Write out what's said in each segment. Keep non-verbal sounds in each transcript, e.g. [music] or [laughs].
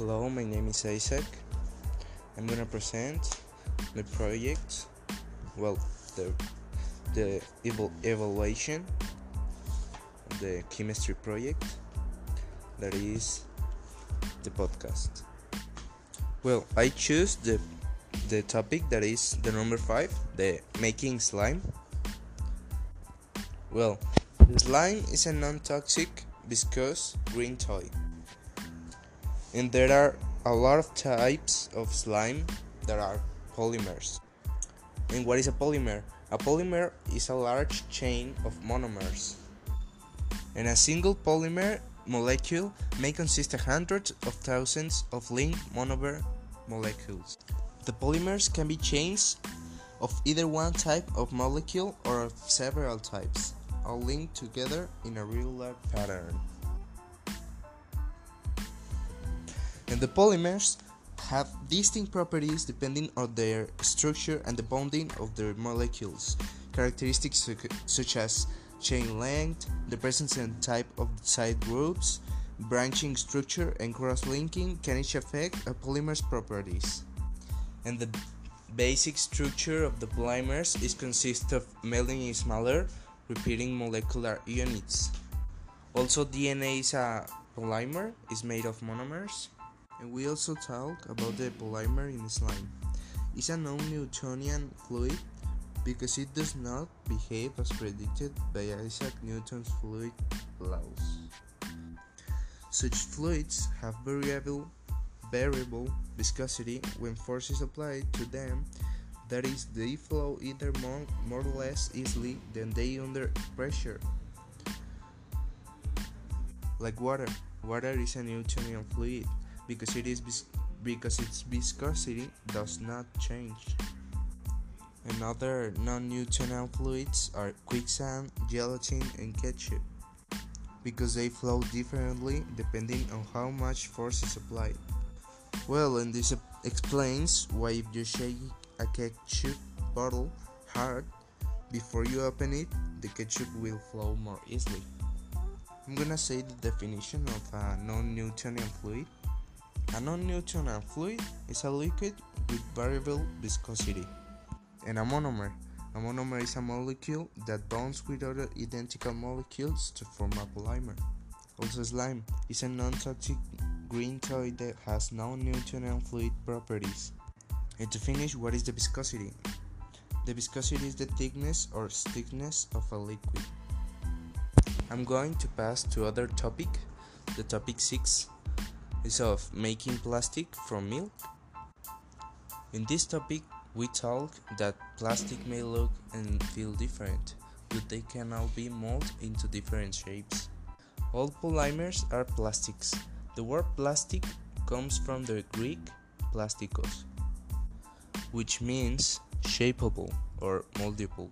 Hello, my name is Isaac. I'm gonna present the project, well, the the eval- evaluation, the chemistry project that is the podcast. Well, I choose the the topic that is the number five, the making slime. Well, slime is a non-toxic viscous green toy and there are a lot of types of slime that are polymers. And what is a polymer? A polymer is a large chain of monomers. And a single polymer molecule may consist of hundreds of thousands of linked monomer molecules. The polymers can be chains of either one type of molecule or of several types, all linked together in a regular pattern. And the polymers have distinct properties depending on their structure and the bonding of their molecules. Characteristics such as chain length, the presence and type of side groups, branching structure, and cross linking can each affect a polymer's properties. And the basic structure of the polymers is consist of many smaller repeating molecular units. Also, DNA is a polymer, is made of monomers. And we also talk about the polymer in slime. It's a non-Newtonian fluid because it does not behave as predicted by Isaac Newton's fluid laws. Such fluids have variable variable viscosity when force is applied to them that is they flow either more, more or less easily than they under pressure like water water is a newtonian fluid because it is because its viscosity does not change. And other non-Newtonian fluids are quicksand, gelatin, and ketchup because they flow differently depending on how much force is applied. Well, and this explains why if you shake a ketchup bottle hard before you open it, the ketchup will flow more easily. I'm gonna say the definition of a non-Newtonian fluid. A non-Newtonian fluid is a liquid with variable viscosity. And a monomer. A monomer is a molecule that bonds with other identical molecules to form a polymer. Also, slime is a non-toxic green toy that has no Newtonian fluid properties. And to finish, what is the viscosity? The viscosity is the thickness or stiffness of a liquid. I'm going to pass to other topic, the topic 6 is of making plastic from milk. In this topic, we talk that plastic may look and feel different, but they can all be molded into different shapes. All polymers are plastics. The word plastic comes from the Greek plastikos, which means shapeable or moldable.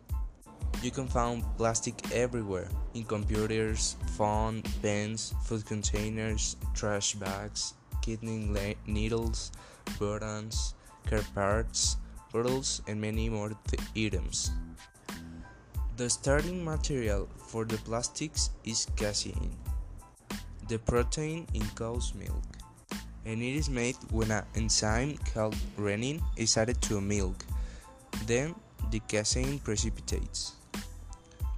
You can find plastic everywhere in computers, phone, pens, food containers, trash bags, kidney needles, buttons, car parts, bottles, and many more items. The starting material for the plastics is casein, the protein in cow's milk, and it is made when an enzyme called rennin is added to milk. Then the casein precipitates.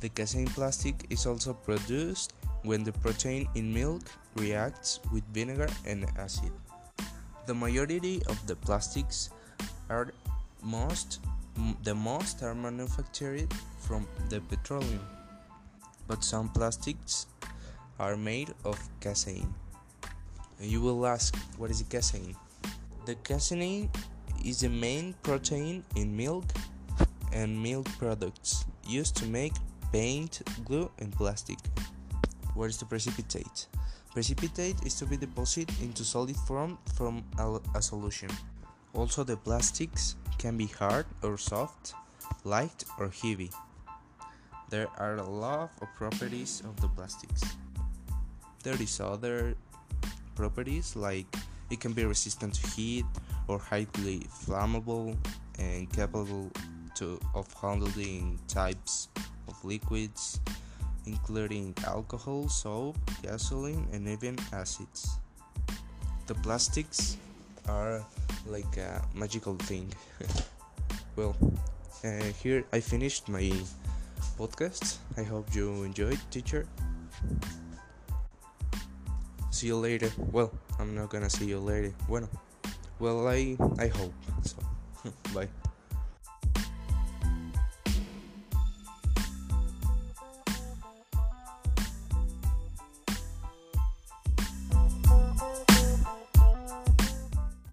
The casein plastic is also produced when the protein in milk reacts with vinegar and acid. The majority of the plastics are most the most are manufactured from the petroleum, but some plastics are made of casein. You will ask, what is casein? The casein is the main protein in milk and milk products used to make paint, glue, and plastic. What is to precipitate? Precipitate is to be deposited into solid form from a, a solution. Also, the plastics can be hard or soft, light or heavy. There are a lot of properties of the plastics. There is other properties like it can be resistant to heat or highly flammable and capable to, of handling types of liquids, including alcohol, soap, gasoline, and even acids. the plastics are like a magical thing. [laughs] well, uh, here I finished my podcast. I hope you enjoyed, teacher. See you later. Well, I'm not gonna see you later. Bueno, well, I I hope so. [laughs] Bye.